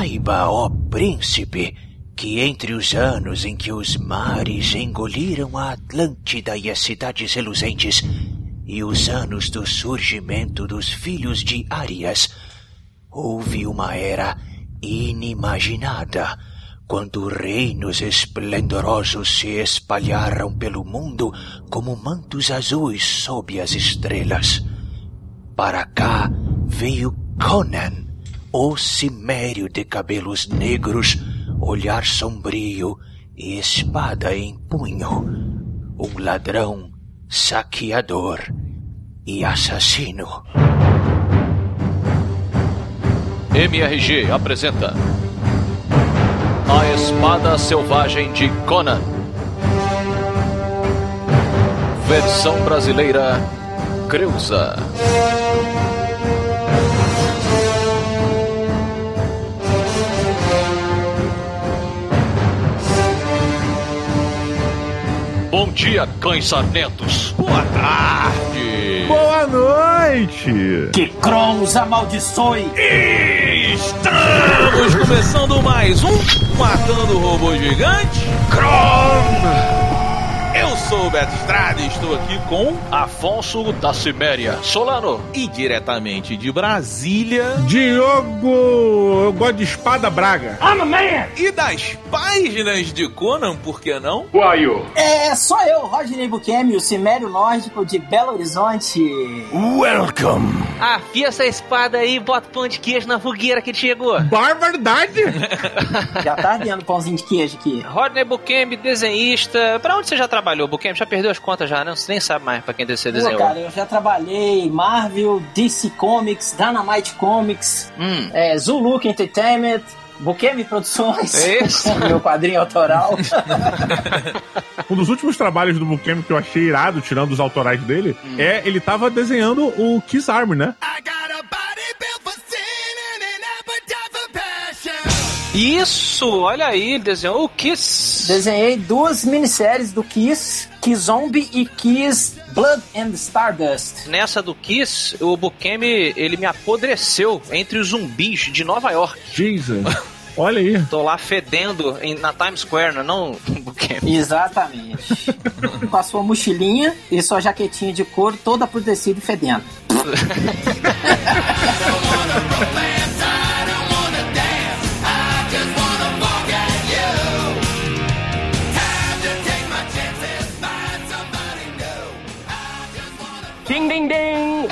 Saiba, ó príncipe, que entre os anos em que os mares engoliram a Atlântida e as cidades reluzentes, e os anos do surgimento dos filhos de Arias, houve uma era inimaginada, quando reinos esplendorosos se espalharam pelo mundo como mantos azuis sob as estrelas. Para cá veio Conan, o cimério de cabelos negros, olhar sombrio e espada em punho. Um ladrão, saqueador e assassino. MRG apresenta A Espada Selvagem de Conan. Versão brasileira Creuza. Bom dia, cães sarnentos. Boa tarde. Boa noite! Que Cronos amaldiçoe! Estamos começando mais um Matando o Robô Gigante. Cron! Eu sou o Beto Estrada e estou aqui com Afonso da Ciméria. Solano. e diretamente de Brasília Diogo, eu gosto de espada braga. e das páginas de Conan, por que não? É, só eu, Rodney Bukemi, o Cimério Nórdico de Belo Horizonte. Afia essa espada aí e bota pão de queijo na fogueira que chegou. Barbaridade! Já tá ardendo pãozinho de queijo aqui. Rodney Bukemi, desenhista. Pra onde você já trabalhou, Bukemi? Já perdeu as contas já, né? Você nem sabe mais pra quem você Pô, desenhou. cara, eu já trabalhei Marvel, DC Comics, Dynamite Comics, Hum. é, Zulu Entertainment, Bukemi Produções, Isso. meu quadrinho autoral. Um dos últimos trabalhos do Bukemi que eu achei irado, tirando os autorais dele, é ele tava desenhando o Kiss Army, né? Isso, olha aí, ele desenhou o Kiss. Desenhei duas minisséries do Kiss, Kiss Zombie e Kiss Blood and Stardust. Nessa do Kiss, o Bukemi, ele me apodreceu entre os zumbis de Nova York. Jesus. Olha aí. Tô lá fedendo em- na Times Square, não, é não? Exatamente. Com a sua mochilinha e sua jaquetinha de couro toda apodrecida e fedendo. Ding, ding, ding!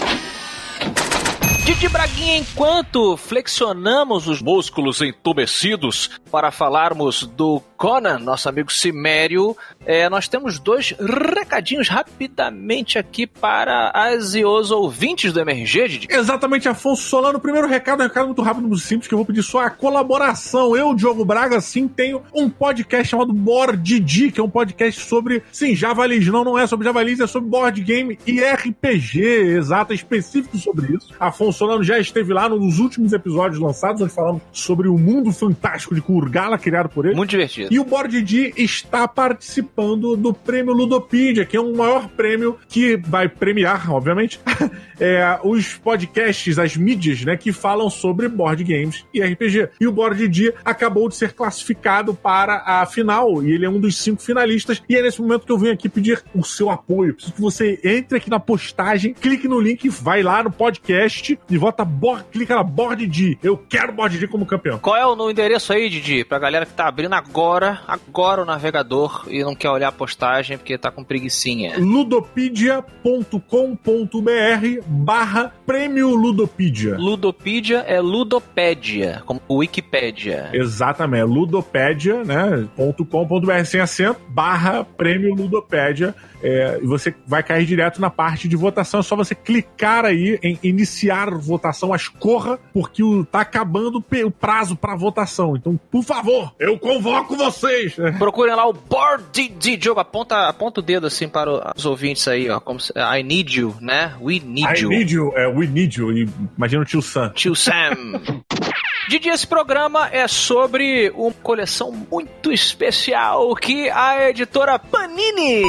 Didi Braguinha, enquanto flexionamos os Músculos entumecidos. Para falarmos do Conan, nosso amigo Cimério, é, nós temos dois recadinhos rapidamente aqui para as e os ouvintes do MRG, Didi. Exatamente, Afonso Solano. Primeiro recado, um recado muito rápido, muito simples, que eu vou pedir só a colaboração. Eu, Diogo Braga, sim, tenho um podcast chamado Board Didi, que é um podcast sobre, sim, javalis. Não, não é sobre javalis, é sobre board game e RPG, exato, é específico sobre isso. Afonso Solano já esteve lá nos últimos episódios lançados, onde falamos sobre o mundo fantástico de Kurgala, criado por ele. Muito divertido. E o Board D está participando do prêmio Ludopedia, que é um maior prêmio que vai premiar, obviamente, é, os podcasts, as mídias, né, que falam sobre board games e RPG. E o Board D acabou de ser classificado para a final, e ele é um dos cinco finalistas. E é nesse momento que eu venho aqui pedir o seu apoio. Preciso que você entre aqui na postagem, clique no link, vai lá no podcast e vota, bo- clica na Board D. Eu quero Board D como campeão. Qual é o no endereço aí, Didi? Pra galera que tá abrindo agora, agora o navegador e não quer olhar a postagem porque tá com preguiçinha. ludopedia.com.br barra prêmio Ludopedia. Ludopedia é ludopédia, como Wikipédia. Exatamente, é ludopedia, né, ponto .com.br sem acento, barra prêmio Ludopédia. É, e você vai cair direto na parte de votação. É só você clicar aí em iniciar votação, mas corra, porque o, tá acabando o prazo para votação. Então, por favor, eu convoco vocês. É, Procurem lá o Board de Diogo. Aponta, aponta o dedo assim para os ouvintes aí, ó. Como se, I need you, né? We need I you. need you, é, we need you. Imagina o tio Sam. Tio Sam. Didi, esse programa é sobre uma coleção muito especial que a editora Panini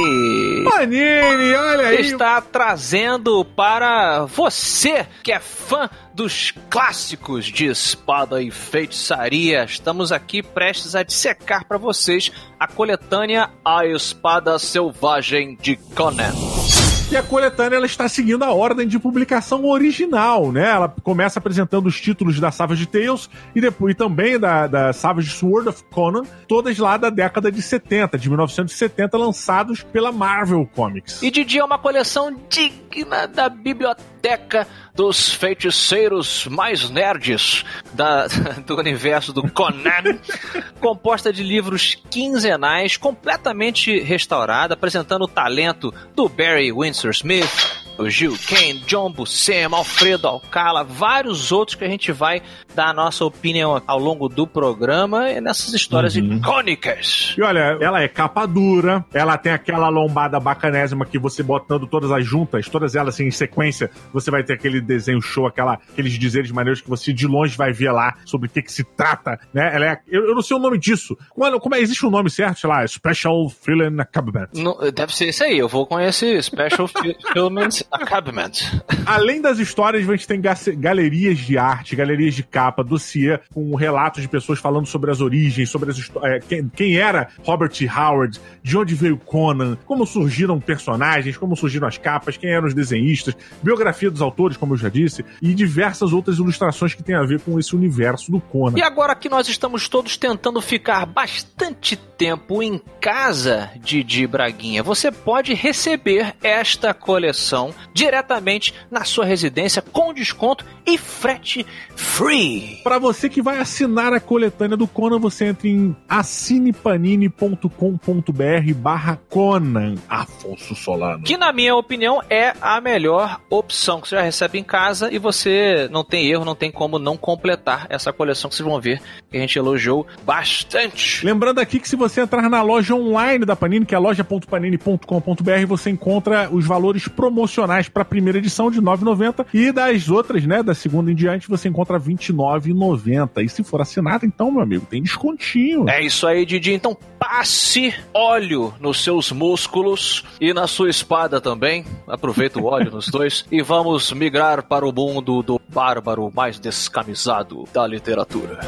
Panini, olha aí. está trazendo para você que é fã dos clássicos de espada e feitiçaria. Estamos aqui prestes a dissecar para vocês a coletânea A Espada Selvagem de Conan. E a coletânea ela está seguindo a ordem de publicação original, né? Ela começa apresentando os títulos da Savage Tales e depois também da, da Savage Sword of Conan, todas lá da década de 70, de 1970, lançados pela Marvel Comics. E Didi é uma coleção digna da biblioteca dos feiticeiros mais nerds da- do universo do Conan, composta de livros quinzenais, completamente restaurada, apresentando o talento do Barry Windsor Smith, Gil Kane, John Buscema, Alfredo Alcala, vários outros que a gente vai dar a nossa opinião ao longo do programa e nessas histórias icônicas. E olha, ela é capa dura, ela tem aquela lombada bacanésima que você botando todas as juntas, todas elas assim, em sequência, você vai ter aquele desenho show, aquela, aqueles dizeres maneiros que você de longe vai ver lá sobre o que, que se trata, né? Ela é, eu, eu não sei o nome disso. Como, como é, existe um nome certo, sei lá, Special Accompaniment. Não, deve ser isso aí, eu vou com esse Special Fulfillment Accompaniment. Além das histórias, a gente tem ga- galerias de arte, galerias de capa, dossiê com relatos de pessoas falando sobre as origens, sobre as é, quem, quem era Robert. Howard, de onde veio Conan, como surgiram personagens, como surgiram as capas, quem eram os desenhistas, biografia dos autores, como eu já disse, e diversas outras ilustrações que têm a ver com esse universo do Conan. E agora que nós estamos todos tentando ficar bastante tempo em casa, Didi Braguinha, você pode receber esta coleção diretamente na sua residência com desconto e frete free. Para você que vai assinar a coletânea do Conan, você entra em assinepanini.com.br barra Conan Afonso Solano. Que, na minha opinião, é a melhor opção que você já recebe em casa e você não tem erro, não tem como não completar essa coleção que vocês vão ver que a gente elogiou bastante. Lembrando aqui que se você entrar na loja online da Panini, que é loja.panini.com.br, você encontra os valores promocionais para a primeira edição de R$ 9,90 e das outras, né, da segunda em diante, você encontra R$ 29,90. E se for assinado, então, meu amigo, tem descontinho. É isso aí, Didi. Então passe óleo nos seus músculos e na sua espada também. Aproveita o óleo nos dois e vamos migrar para o mundo do bárbaro mais descamisado da literatura.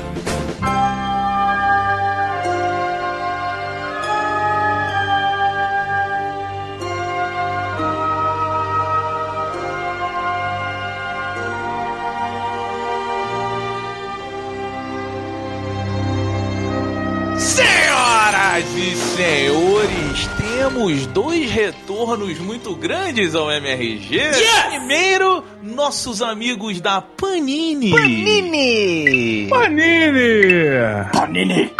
Senhoras e senhores, temos dois retornos muito grandes ao MRG. Primeiro, nossos amigos da Panini. Panini! Panini! Panini!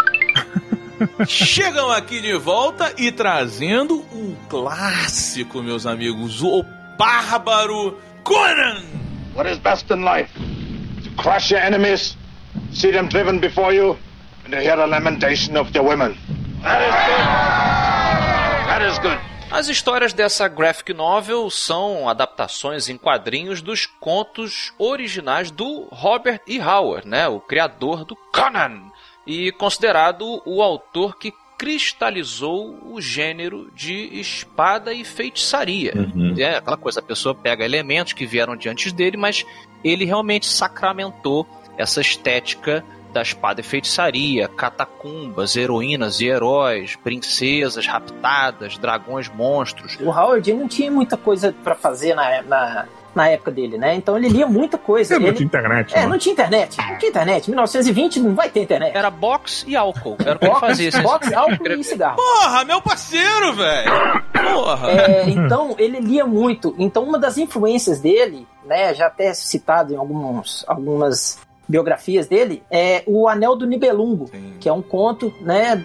Chegam aqui de volta e trazendo um clássico, meus amigos, o Bárbaro Conan. What is best in life? To crush your enemies, see them driven before you, and to hear the lamentation of their women. That is good. That is good. As histórias dessa graphic novel são adaptações em quadrinhos dos contos originais do Robert E. Howard, né, o criador do Conan, e considerado o autor que cristalizou o gênero de espada e feitiçaria. É aquela coisa, a pessoa pega elementos que vieram de antes dele, mas ele realmente sacramentou essa estética da espada e feitiçaria, catacumbas, heroínas e heróis, princesas raptadas, dragões monstros. O Howard não tinha muita coisa pra fazer na, na, na época dele, né? Então ele lia muita coisa. Tem Ele- muita internet, É, não. não tinha internet. Não tinha internet. 1920 não vai ter internet. Era box e álcool. Era o que ele fazia. assim, Box, álcool e cigarro. Porra, meu parceiro, velho. Porra. É, então, ele lia muito. Então, uma das influências dele, né, já até citado em alguns, algumas biografias dele, é o Anel do Nibelungo, Sim. que é um conto, né,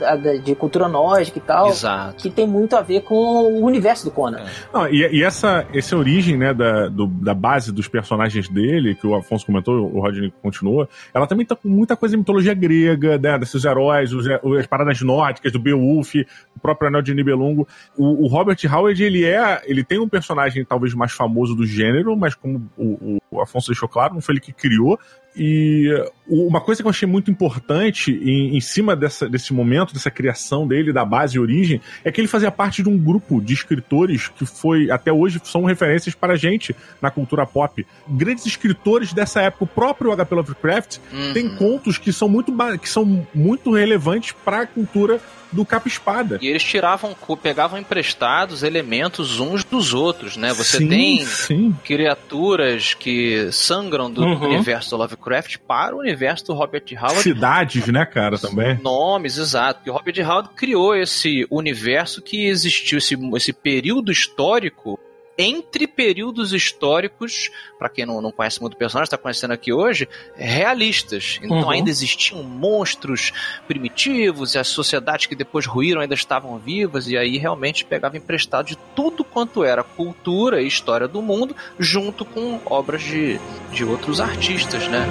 de cultura nórdica e tal, Exato. que tem muito a ver com o universo do Conan. Não, e, e essa, essa origem, né, da, do- da base dos personagens dele, que o Afonso comentou, o Rodney continua, ela também tá com muita coisa de mitologia grega, né, desses heróis, os, as paradas nórdicas, do Beowulf, o próprio Anel de Nibelungo. O, o Robert Howard, ele é, ele tem um personagem talvez mais famoso do gênero, mas como o o Afonso deixou claro, não foi ele que criou. E uma coisa que eu achei muito importante em, em cima dessa, desse momento, dessa criação dele, da base e origem, é que ele fazia parte de um grupo de escritores que foi, até hoje, são referências para a gente na cultura pop. Grandes escritores dessa época, o próprio H.P. Lovecraft, Uhum. tem contos que são muito, que são muito relevantes para a cultura do capa-espada. E eles tiravam, pegavam emprestados elementos uns dos outros, né? Você Sim, tem Sim. criaturas que sangram do Uhum. universo do Lovecraft para o universo do Robert Howard. Cidades, né, cara, também. Nomes, exato. Porque o Robert Howard criou esse universo que existiu, esse, esse período histórico entre períodos históricos, para quem não, não conhece muito o personagem, está conhecendo aqui hoje, realistas. Então Uhum. ainda existiam monstros primitivos e as sociedades que depois ruíram ainda estavam vivas e aí realmente pegava emprestado de tudo quanto era cultura e história do mundo, junto com obras de, de outros artistas, né?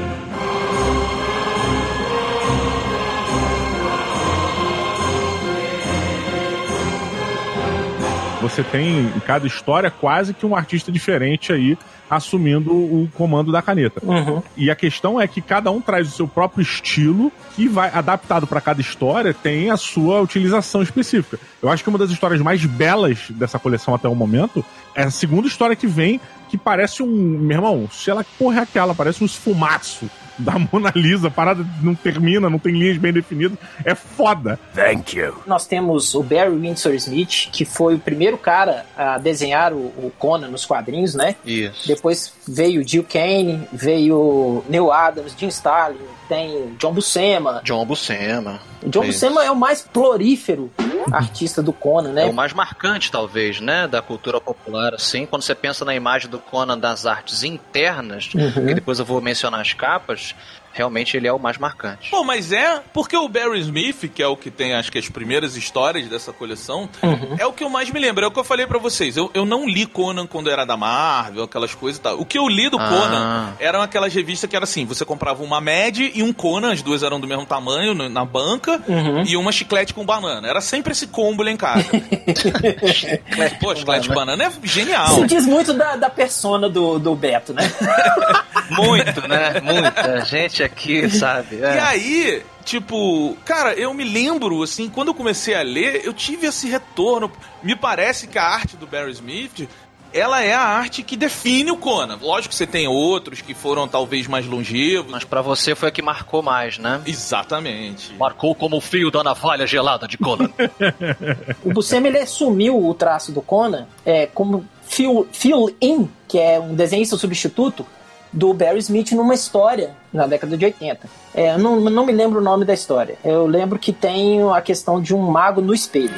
Você tem em cada história quase que um artista diferente aí assumindo o comando da caneta. Uhum. E a questão é que cada um traz o seu próprio estilo que vai adaptado para cada história tem a sua utilização específica. Eu acho que uma das histórias mais belas dessa coleção até o momento é a segunda história que vem que parece um, meu irmão, sei lá que porra é aquela, parece um esfumaço da Mona Lisa, a parada não termina, não tem linhas bem definidas, é foda. Thank you. Nós temos o Barry Windsor Smith, que foi o primeiro cara a desenhar o, o Conan nos quadrinhos, né? Isso. Depois veio Jill Kane, veio Neil Adams, Jim Starlin, tem John Buscema. John Buscema. John Isso. Buscema é o mais prolífero artista do Conan, É né? o mais marcante, talvez, né, da cultura popular, assim, quando você pensa na imagem do Conan das artes internas, Uhum. que depois eu vou mencionar as capas, realmente ele é o mais marcante. Pô, mas é porque o Barry Smith, que é o que tem acho que as primeiras histórias dessa coleção, Uhum. é o que eu mais me lembro. É o que eu falei pra vocês. Eu, eu não li Conan quando era da Marvel, aquelas coisas e tal. O que eu li do Ah. Conan eram aquelas revistas que era assim: você comprava uma Mad e um Conan, as duas eram do mesmo tamanho no- na banca, Uhum. e uma chiclete com banana. Era sempre esse combo lá em casa. Pô, chiclete com banana é genial. Isso diz muito da, da persona do, do Beto, né? Muito, né? Muita gente aqui, sabe? É. E aí, tipo, cara, eu me lembro, assim, quando eu comecei a ler, eu tive esse retorno. Me parece que a arte do Barry Smith. Ela é a arte que define o Conan. Lógico que você tem outros que foram talvez mais longevos. Mas pra você foi a que marcou mais, né? Exatamente. Marcou como o fio da navalha gelada de Conan. O Buscema ele assumiu o traço do Conan é, como fill, fill in, que é um desenhista substituto do Barry Smith numa história na década de 80. É, eu não, não me lembro o nome da história. Eu lembro que tem a questão de um mago no espelho.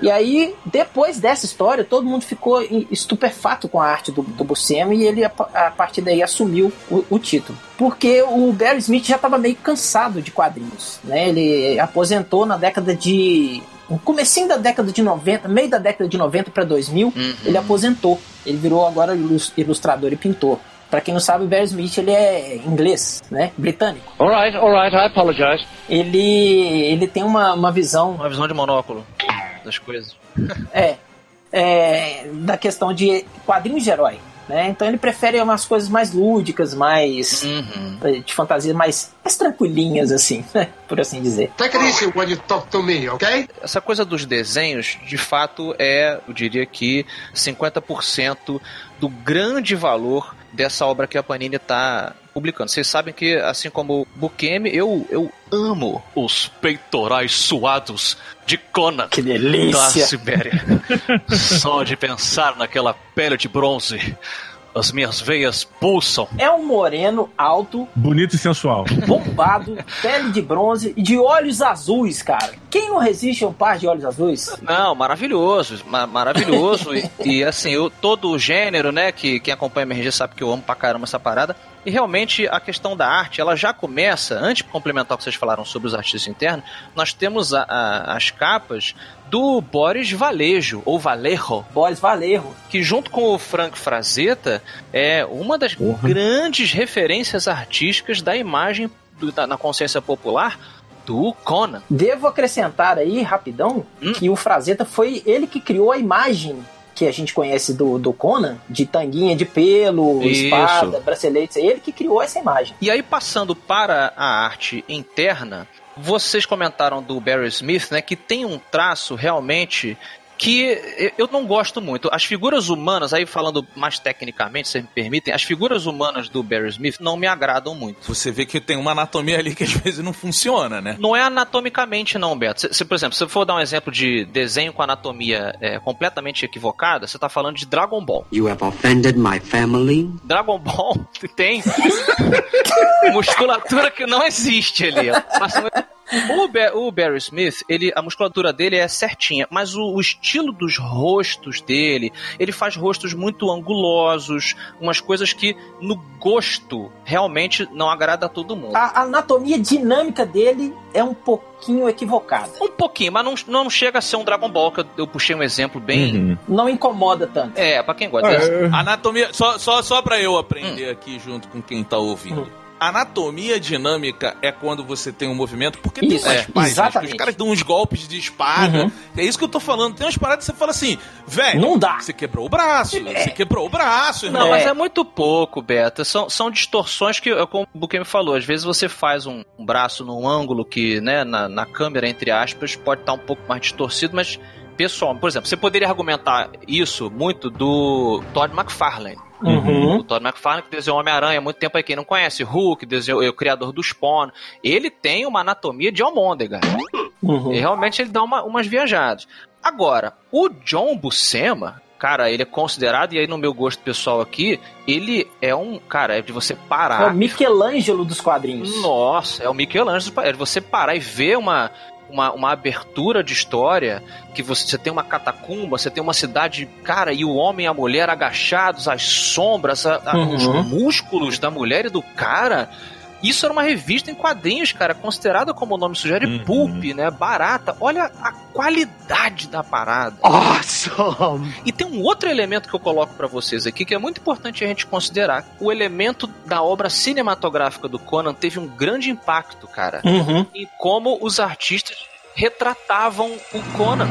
E aí, depois dessa história, todo mundo ficou estupefato com a arte do, do Buscema e ele, a, a partir daí, assumiu o, o título. Porque o Barry Smith já estava meio cansado de quadrinhos, né? Ele aposentou na década de... No comecinho da década de 90, meio da década de 90 para 2000, ele aposentou. Ele virou agora ilus- ilustrador e pintor. Pra quem não sabe, o Barry Smith ele é inglês, né? Britânico. All right, all right, I apologize. Ele, ele tem uma, uma visão Uma visão de monóculo das coisas. É, é, da questão de quadrinhos de herói. Né? Então ele prefere umas coisas mais lúdicas, mais Uhum. de fantasia, mais, mais tranquilinhas, assim, né? por assim dizer. Take it easy when you talk to me, okay? Essa coisa dos desenhos, de fato, é, eu diria que 50% do grande valor dessa obra que a Panini está publicando. Vocês sabem que, assim como o Bukemi, eu, eu amo Os peitorais suados de Conan Que da delícia! Sibéria. Só de pensar naquela pele de bronze, as minhas veias pulsam. É um moreno alto, Bonito e sensual. bombado, pele de bronze e de olhos azuis, cara. Quem não resiste a um par de olhos azuis? Não, maravilhoso, ma- maravilhoso. e, e, assim, eu, todo o gênero, né, que quem acompanha a MRG sabe que eu amo pra caramba essa parada. E realmente a questão da arte, ela já começa, antes de complementar o que vocês falaram sobre os artistas internos, nós temos a- a- as capas do Boris Valejo, ou Valerro, Boris Valerro. que junto com o Frank Frazetta é uma das Porra. grandes referências artísticas da imagem do- da- na consciência popular do Conan. Devo acrescentar aí, rapidão, Hum. que o Frazetta foi ele que criou a imagem que a gente conhece do, do Conan, de tanguinha de pelo, Isso. espada, braceletes, é ele que criou essa imagem. E aí, passando para a arte interna, vocês comentaram do Barry Smith, né, que tem um traço realmente que eu não gosto muito. As figuras humanas, aí falando mais tecnicamente, se me permitem, as figuras humanas do Barry Smith não me agradam muito. Você vê que tem uma anatomia ali que às vezes não funciona, né? Não é anatomicamente, não, Beto. Se, se, por exemplo, se eu for dar um exemplo de desenho com anatomia é, completamente equivocada, você está falando de Dragon Ball. You have offended my family. Dragon Ball tem musculatura que não existe ali. Mas, o, Ba o, Barry Smith, ele, a musculatura dele é certinha, mas o, o, estilo dos rostos dele, ele faz rostos muito angulosos, umas coisas que no gosto realmente não agrada a todo mundo. A anatomia dinâmica dele é um pouquinho equivocada. Um pouquinho, mas não, não chega a ser um Dragon Ball, que eu, eu puxei um exemplo bem. Uhum. Não incomoda tanto. É, pra quem gosta. É. Anatomia, só, só, só pra eu aprender hum. aqui junto com quem tá ouvindo. Hum. Anatomia dinâmica é quando você tem um movimento, porque isso, tem umas é, páginas exatamente. que os caras dão uns golpes de espada. Uhum. É isso que eu tô falando. Tem umas paradas que você fala assim, velho, não dá. Você quebrou o braço, é. você quebrou o braço, irmão. Não, mas é muito pouco, Beta. São, são distorções que, como o Buquem me falou, às vezes você faz um, um, braço num ângulo que, né, na, na câmera, entre aspas, pode estar um pouco mais distorcido, mas pessoal, por exemplo, você poderia argumentar isso muito do Todd McFarlane. Uhum. O Todd McFarlane que desenhou Homem-Aranha há muito tempo aí, quem não conhece, Hulk, desenhou, é o criador do Spawn. Ele tem uma anatomia de almôndega. Uhum. E realmente ele dá uma, umas viajadas. Agora, o John Buscema, cara, ele é considerado, e aí no meu gosto pessoal aqui, ele é um, cara, é de você parar. É o Michelangelo dos quadrinhos. Nossa, é o Michelangelo, é de você parar e ver uma, uma, uma abertura de história que você, você tem uma catacumba, você tem uma cidade, cara, e o homem e a mulher agachados, as sombras, a, a, Uhum. os músculos da mulher e do cara. Isso era uma revista em quadrinhos, cara, considerada como o nome sugere, Uhum. pulp, né? Barata. Olha a qualidade da parada. Awesome! E tem um outro elemento que eu coloco pra vocês aqui que é muito importante a gente considerar. O elemento da obra cinematográfica do Conan teve um grande impacto, cara, Uhum. em como os artistas retratavam o Conan.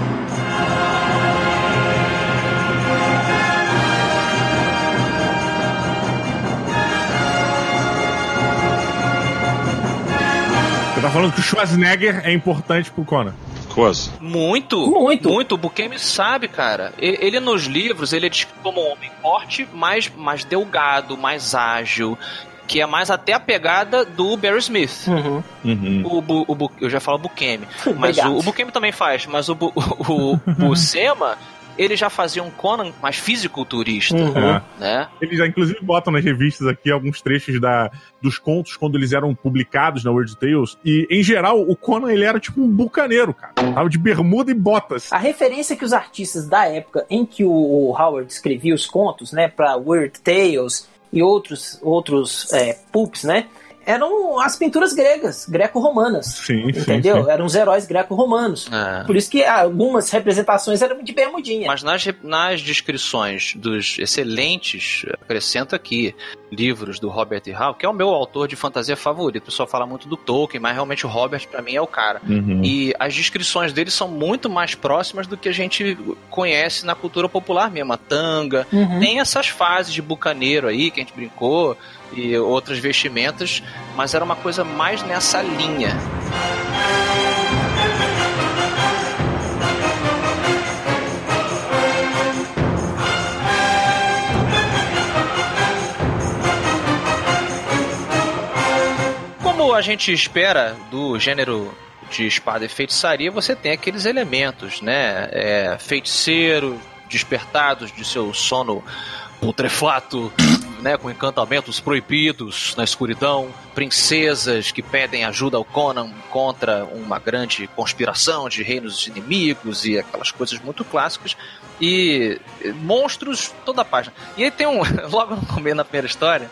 Falando que o Schwarzenegger é importante pro Conan. Course. Muito, Muito. muito. O Bukemi sabe, cara. Ele nos livros, ele é descrito como um homem forte, mais, mais delgado, mais ágil, que é mais até a pegada do Barry Smith. Uhum. Uhum. O, Bu- o Bu- eu já falo Bukemi. Mas o, o Bukemi também faz, mas o, Bu- o, o Buscema, ele já fazia um Conan mais fisiculturista, Uhum. É. né? Eles já, inclusive, botam nas revistas aqui alguns trechos da, dos contos quando eles eram publicados na World Tales. E, em geral, o Conan, ele era tipo um bucaneiro, cara. Tava de bermuda e botas. A referência que os artistas da época em que o Howard escrevia os contos, né, para Weird Tales e outros outros é, pulps, né, eram as pinturas gregas, greco-romanas. Sim, sim, Entendeu? sim. Eram os heróis greco-romanos. É. Por isso que algumas representações eram de bermudinha. Mas nas, nas descrições dos excelentes, acrescento aqui, livros do Robert E. Howard, que é o meu autor de fantasia favorito. O pessoal fala muito do Tolkien, mas realmente o Robert, pra mim, é o cara. Uhum. E as descrições dele são muito mais próximas do que a gente conhece na cultura popular mesmo. A tanga, Uhum. tem essas fases de bucaneiro aí que a gente brincou e outras vestimentas, mas era uma coisa mais nessa linha. Como a gente espera do gênero de espada e feitiçaria, você tem aqueles elementos, né? É, feiticeiro, despertados de seu sono putrefato, né? Com encantamentos proibidos na escuridão, princesas que pedem ajuda ao Conan contra uma grande conspiração de reinos inimigos e aquelas coisas muito clássicas. E monstros toda a página. E aí tem um, logo no começo, na primeira história,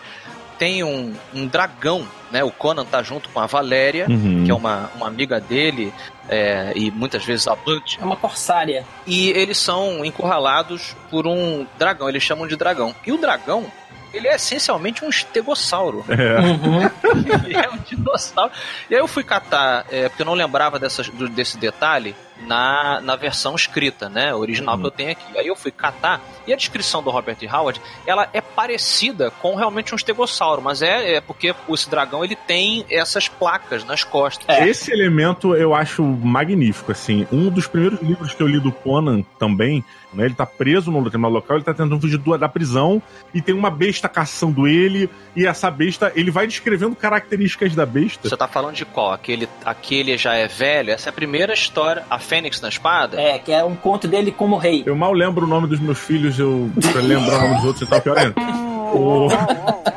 tem um, um dragão, né? O Conan tá junto com a Valéria, Uhum. que é uma, uma amiga dele, é, e muitas vezes amante. É uma corsária. E eles são encurralados por um dragão, eles chamam de dragão. E o dragão, ele é essencialmente um estegossauro. É. Uhum. ele é um dinossauro. E aí eu fui catar, é, porque eu não lembrava dessas, do- desse detalhe na, na versão escrita, né? Original que eu tenho aqui. Aí eu fui catar e a descrição do Robert. Howard, ela é parecida com realmente um estegossauro, mas é, é porque esse dragão ele tem essas placas nas costas. Esse elemento eu acho magnífico, assim. Um dos primeiros livros que eu li do Conan também, né? Ele tá preso num determinado local, ele tá tentando fugir do- da prisão e tem uma besta caçando ele e essa besta, ele vai descrevendo características da besta. Você tá falando de qual? Aquele, aquele já é velho? Essa é a primeira história, a Fênix na Espada? É, que é um conto dele como rei. Eu mal lembro o nome dos meus filhos, eu pra lembrar o nome dos outros e tal, pior ainda. O-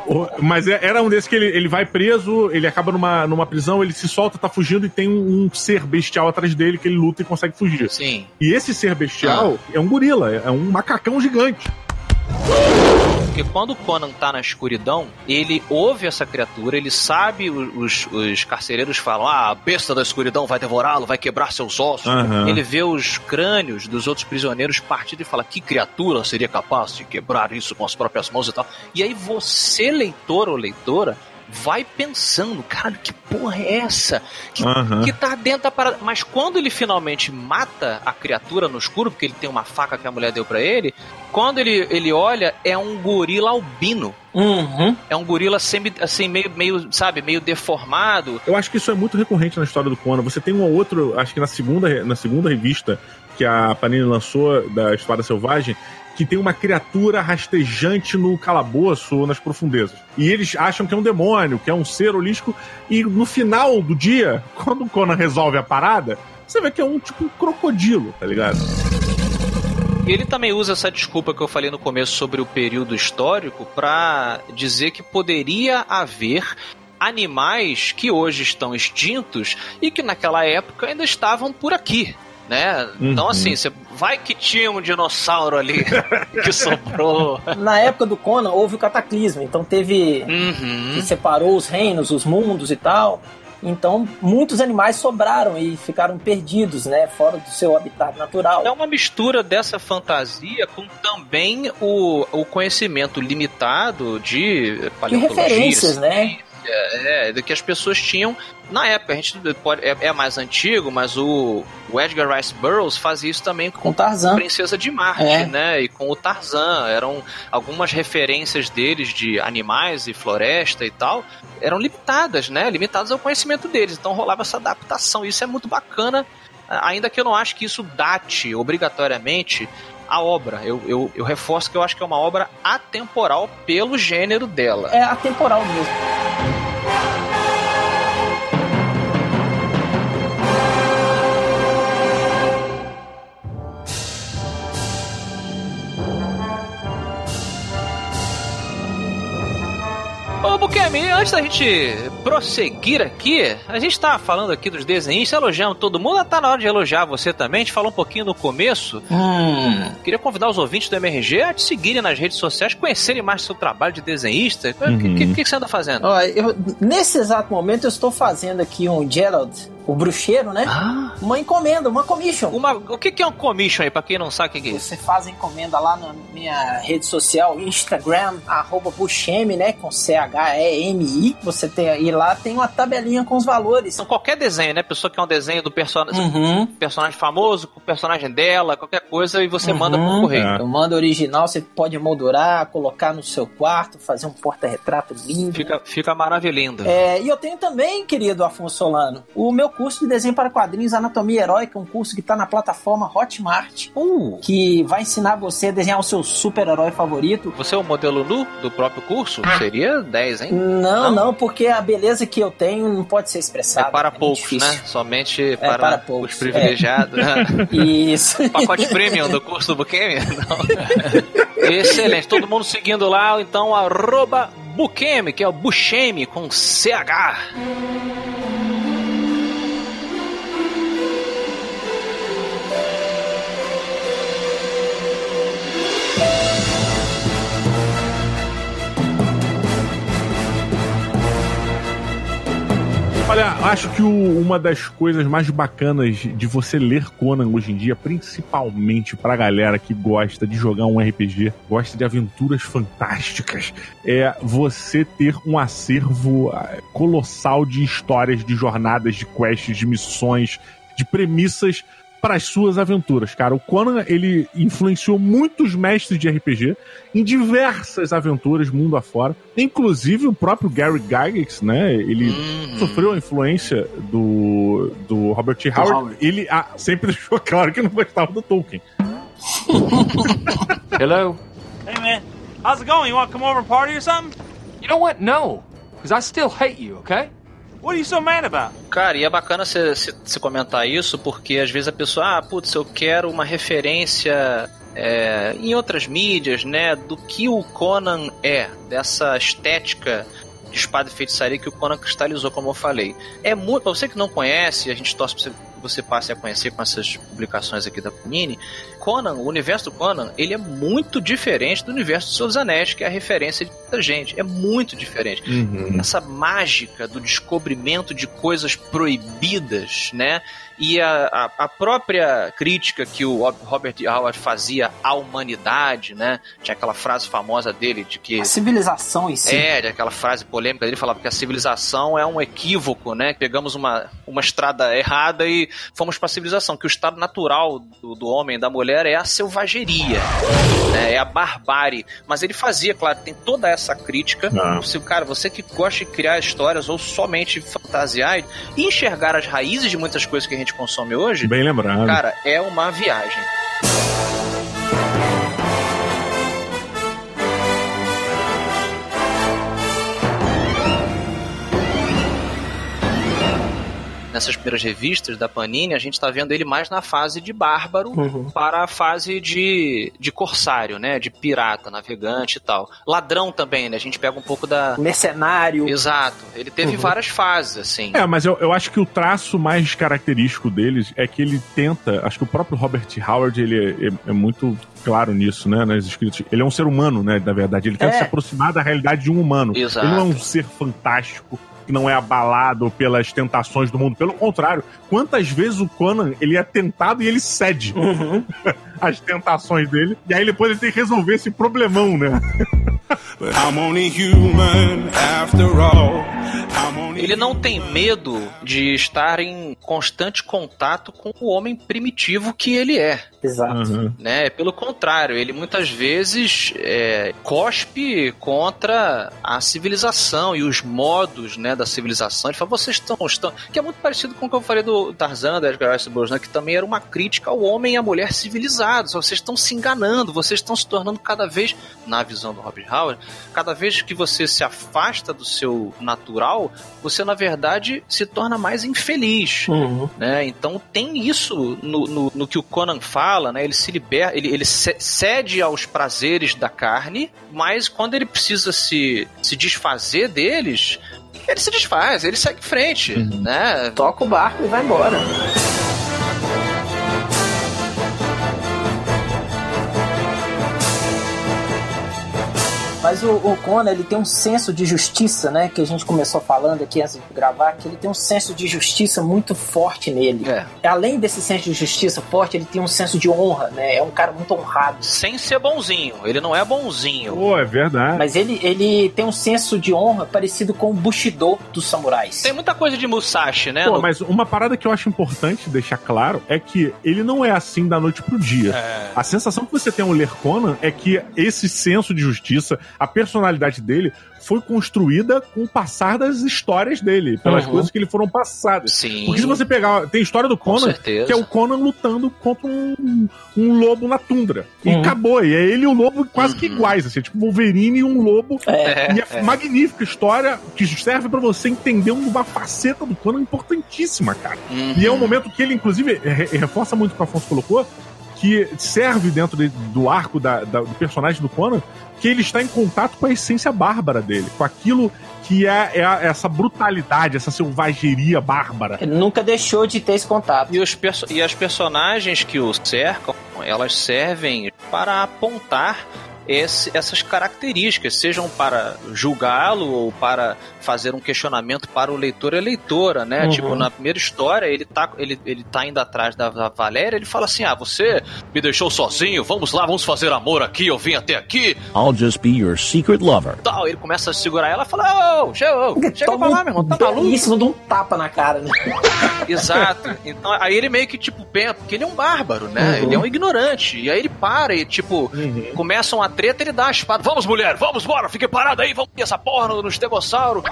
o- mas é- era um desses que ele, ele vai preso, ele acaba numa, numa prisão, ele se solta, tá fugindo e tem um, um ser bestial atrás dele que ele luta e consegue fugir. Sim. E esse ser bestial é um gorila, é um macacão gigante. Porque quando o Conan tá na escuridão, ele ouve essa criatura, ele sabe, os, os carcereiros falam: ah, a besta da escuridão vai devorá-lo, vai quebrar seus ossos. Aham. Ele vê os crânios dos outros prisioneiros partindo e fala: que criatura seria capaz de quebrar isso com as próprias mãos e tal. E aí você, leitor ou leitora, vai pensando: caralho, que porra é essa? Que, Aham. que tá dentro da parada. Mas quando ele finalmente mata a criatura no escuro, porque ele tem uma faca que a mulher deu pra ele, quando ele, ele olha, é um gorila albino. Uhum. É um gorila semi, assim, meio, meio, sabe, meio deformado. Eu acho que isso é muito recorrente na história do Conan. Você tem um ou outro, acho que na segunda, na segunda revista que a Panini lançou da Espada Selvagem, que tem uma criatura rastejante no calabouço ou nas profundezas. E eles acham que é um demônio, que é um ser holístico. E no final do dia, quando o Conan resolve a parada, você vê que é um tipo um crocodilo, tá ligado? E ele também usa essa desculpa que eu falei no começo sobre o período histórico pra dizer que poderia haver animais que hoje estão extintos e que naquela época ainda estavam por aqui. Né? Então, Uhum. assim, você vai que tinha um dinossauro ali que sobrou. Na época do Conan houve o cataclismo, então teve. Uhum. que separou os reinos, os mundos e tal. Então, muitos animais sobraram e ficaram perdidos, né? Fora do seu habitat natural. É uma mistura dessa fantasia com também o, o conhecimento limitado de De paleontologia, referências, né? É, do que as pessoas tinham na época. A gente pode, é, é mais antigo, mas o, o Edgar Rice Burroughs fazia isso também com Com Tarzan. Princesa de Marte, É. né? E com o Tarzan. Eram algumas referências deles de animais e floresta e tal. Eram limitadas, né? Limitadas ao conhecimento deles. Então rolava essa adaptação. Isso é muito bacana, ainda que eu não acho que isso date obrigatoriamente a obra. Eu, eu, eu reforço que eu acho que é uma obra atemporal pelo gênero dela. É atemporal mesmo. Ô, Bukemi, antes da gente prosseguir aqui, a gente tá falando aqui dos desenhistas, elogiando todo mundo, tá na hora de elogiar você também. A gente falou um pouquinho no começo. Hum. Queria convidar os ouvintes do MRG a te seguirem nas redes sociais, conhecerem mais seu trabalho de desenhista. O Uhum. que, que, que você anda fazendo? Ó, eu- nesse exato momento eu estou fazendo aqui um Gerald, o bruxeiro, né? Ah, Uma encomenda, uma commission. uma, o que, que é um commission aí, pra quem não sabe o que, que é isso? Você faz a encomenda lá na minha rede social, Instagram, arroba Bushemi, né? Com C-H-E-M-I. Você tem aí lá, tem uma tabelinha com os valores. Então, qualquer desenho, né? Pessoa que é um desenho do personagem, Uhum. personagem famoso, com o personagem dela, qualquer coisa, e você manda por Uhum. correio. É. Eu mando original, você pode moldurar, colocar no seu quarto, fazer um porta-retrato lindo. Fica, fica maravilhoso. É, e eu tenho também, querido Afonso Solano, o meu curso de desenho para quadrinhos Anatomia Heróica, um curso que está na plataforma Hotmart, Uh, que vai ensinar você a desenhar o seu super-herói favorito. você é o modelo nu do próprio curso? Seria 10, hein? Não, Não? não, porque a beleza que eu tenho não pode ser É expressada. para muito poucos, né? Somente para, para poucos, os privilegiados. Isso. Pacote premium do curso do Bukemi? Excelente. Todo mundo seguindo lá, então, arroba Bukemi, que é o Buchemi com CH. Olha, acho que o- uma das coisas mais bacanas de você ler Conan hoje em dia, principalmente pra galera que gosta de jogar um RPG, gosta de aventuras fantásticas, é você ter um acervo ah, colossal de histórias, de jornadas, de quests, de missões, de premissas para as suas aventuras, cara. O Conan, ele influenciou muitos mestres de RPG em diversas aventuras mundo afora. Inclusive o próprio Gary Gygax, né? Ele Uhum. sofreu a influência do, do Robert T. Howard. Howard. Ele ah, sempre deixou claro que não gostava do Tolkien. Hello? Hey man, how's it going? You want to come over and party or something? You know what? No. Because I still hate you, okay? What are you so mad about? Cara, e é bacana você comentar isso, porque às vezes a pessoa, ah, putz, eu quero uma referência é, em outras mídias, né, do que o Conan é, dessa estética de espada e feitiçaria que o Conan cristalizou, como eu falei. É muito, pra você que não conhece, a gente torce pra você, você passe a conhecer com essas publicações aqui da Panini, Conan, o universo do Conan, ele é muito diferente do universo do Senhor dos Anéis, que é a referência de muita gente. É muito diferente essa mágica do descobrimento de coisas proibidas, né? E a, a, a própria crítica que o Robert E. Howard fazia à humanidade, né? Tinha aquela frase famosa dele de que A civilização em si. é, aquela frase polêmica dele falava que a civilização é um equívoco, né? Pegamos uma, uma estrada errada e fomos para a civilização, que o estado natural do, do homem e da mulher é a selvageria, né? é a barbárie. Mas ele fazia, claro, tem toda essa crítica. Ah. Se, cara, você que gosta de criar histórias ou somente fantasiar e enxergar as raízes de muitas coisas que a gente consome hoje, Bem lembrado. cara, é uma viagem. Nessas primeiras revistas da Panini, a gente tá vendo ele mais na fase de bárbaro Uhum. para a fase de, de corsário, né? De pirata, navegante e tal. Ladrão também, né? A gente pega um pouco da. Mercenário. Exato. Ele teve Uhum. várias fases, assim. É, mas eu, eu acho que o traço mais característico deles é que ele tenta. Acho que o próprio Robert Howard ele é, é- é muito claro nisso, né? Nas escritas. Ele é um ser humano, né? Na verdade, ele tenta É. se aproximar da realidade de um humano. Exato. Ele não é um ser fantástico que não é abalado pelas tentações do mundo. Pelo contrário, quantas vezes o Conan ele é tentado e ele cede Uhum. às tentações dele. E aí depois ele tem que resolver esse problemão, né? But I'm only human after all. I'm Ele não tem medo de estar em constante contato com o homem primitivo que ele é. Exato. Uhum. Né? Pelo contrário, ele muitas vezes é, cospe contra a civilização e os modos né, da civilização. Ele fala, vocês estão, estão. Que é muito parecido com o que eu falei do Tarzan, da Edgar Rice Burroughs, né, que também era uma crítica ao homem e à mulher civilizados. Vocês estão se enganando, vocês estão se tornando cada vez, na visão do Robert Howard, cada vez que você se afasta do seu natural, você na verdade se torna mais infeliz Uhum. né? Então tem isso no, no, no que o Conan fala, né? Ele se liberta, ele, ele ce- cede aos prazeres da carne, mas quando ele precisa se, se desfazer deles, ele se desfaz, ele segue em frente, né? Toca o barco e vai embora. Mas o, o Conan, ele tem um senso de justiça, né? Que a gente começou falando aqui antes de gravar, que ele tem um senso de justiça muito forte nele. É. Além desse senso de justiça forte, ele tem um senso de honra, né? É um cara muito honrado. Sem ser bonzinho, ele não é bonzinho. Pô, é verdade. Mas ele, ele tem um senso de honra parecido com o Bushido dos samurais. Tem muita coisa de Musashi, né? Pô, no- mas uma parada que eu acho importante deixar claro é que ele não é assim da noite pro dia. É. A sensação que você tem ao ler Conan é que esse senso de justiça, a personalidade dele, foi construída com o passar das histórias dele, pelas Uhum. coisas que lhe foram passadas. Sim. Porque se você pegar. Tem a história do Conan, que é o Conan lutando contra um, um lobo na tundra. E Uhum. acabou. E é ele e o lobo quase que Uhum. iguais, assim, tipo Wolverine e um lobo. É. E é, magnífica história que serve pra você entender uma faceta do Conan importantíssima, cara. Uhum. E é um momento que ele, inclusive, re- reforça muito o que o Afonso colocou, que serve dentro de- do arco da- da- do personagem do Conan, que ele está em contato com a essência bárbara dele, com aquilo que é, é a- essa brutalidade, essa selvageria bárbara. Ele nunca deixou de ter esse contato. E, os e as personagens que o cercam, elas servem para apontar esse, essas características, sejam para julgá-lo ou para fazer um questionamento para o leitor e a leitora, né? Uhum. Tipo, na primeira história, ele tá, ele, ele tá indo atrás da, da Valéria, ele fala assim: ah, você me deixou sozinho, vamos lá, vamos fazer amor aqui, eu vim até aqui. I'll just be your secret lover. Tal, ele começa a segurar ela e fala: ô, chega, ô, chega pra lá, meu irmão, tá maluco? Isso, dá um tapa na cara, né? Exato. Então, aí ele meio que, tipo, pensa, porque ele é um bárbaro, né? Uhum. Ele é um ignorante. E aí ele para e, tipo, começa uma treta, ele dá a espada. Vamos, mulher, vamos, bora, fique parado aí, vamos ter essa porra no, no estegossauro.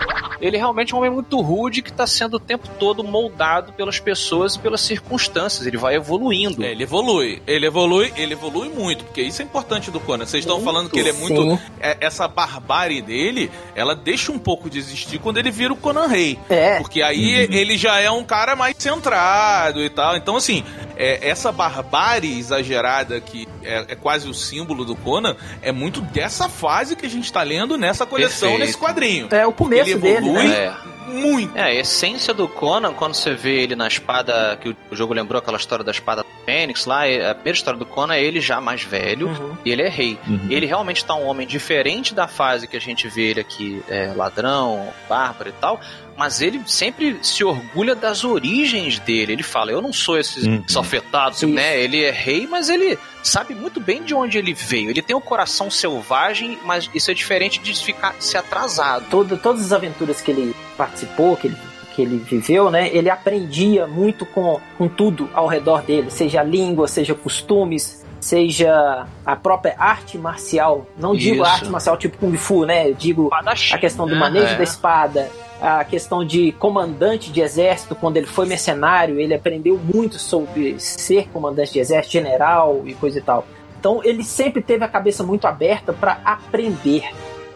Ele realmente é um homem muito rude que tá sendo o tempo todo moldado pelas pessoas e pelas circunstâncias. Ele vai evoluindo. É, ele evolui. Ele evolui, ele evolui muito, porque isso é importante do Conan. Vocês estão falando que ele é muito. é- essa barbárie dele, ela deixa um pouco de existir quando ele vira o Conan Rei. É. Porque aí ele já é um cara mais centrado e tal. Então, assim, é, essa barbárie exagerada que é, é quase o símbolo do Conan, é muito dessa fase que a gente tá lendo nessa coleção, Perfeito. nesse quadrinho. É o começo ele dele, evolui né? muito. É, a essência do Conan, quando você vê ele na espada, que o- jogo lembrou aquela história da espada do Fênix lá, é- a primeira história do Conan é ele já mais velho Uhum. e ele é rei. Ele realmente tá um homem diferente da fase que a gente vê ele aqui, é, ladrão, bárbaro e tal, mas ele sempre se orgulha das origens dele. Ele fala, eu não sou esse Uhum. safetado, né? Ele é rei, mas ele sabe muito bem de onde ele veio. Ele tem o coração selvagem, mas isso é diferente de ficar se atrasado. Todo, todas as aventuras que ele participou, que ele, que ele viveu, né? Ele aprendia muito com, com tudo ao redor dele, seja a língua, seja costumes, seja a própria arte marcial. Não digo Isso. arte marcial tipo Kung Fu, né? Eu digo a questão do né? manejo É. da espada, a questão de comandante de exército, quando ele foi mercenário, ele aprendeu muito sobre ser comandante de exército, general e coisa e tal. Então ele sempre teve a cabeça muito aberta para aprender.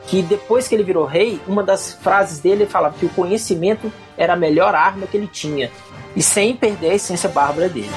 Que depois que ele virou rei, uma das frases dele ele falava que o conhecimento era a melhor arma que ele tinha. E sem perder a essência bárbara dele.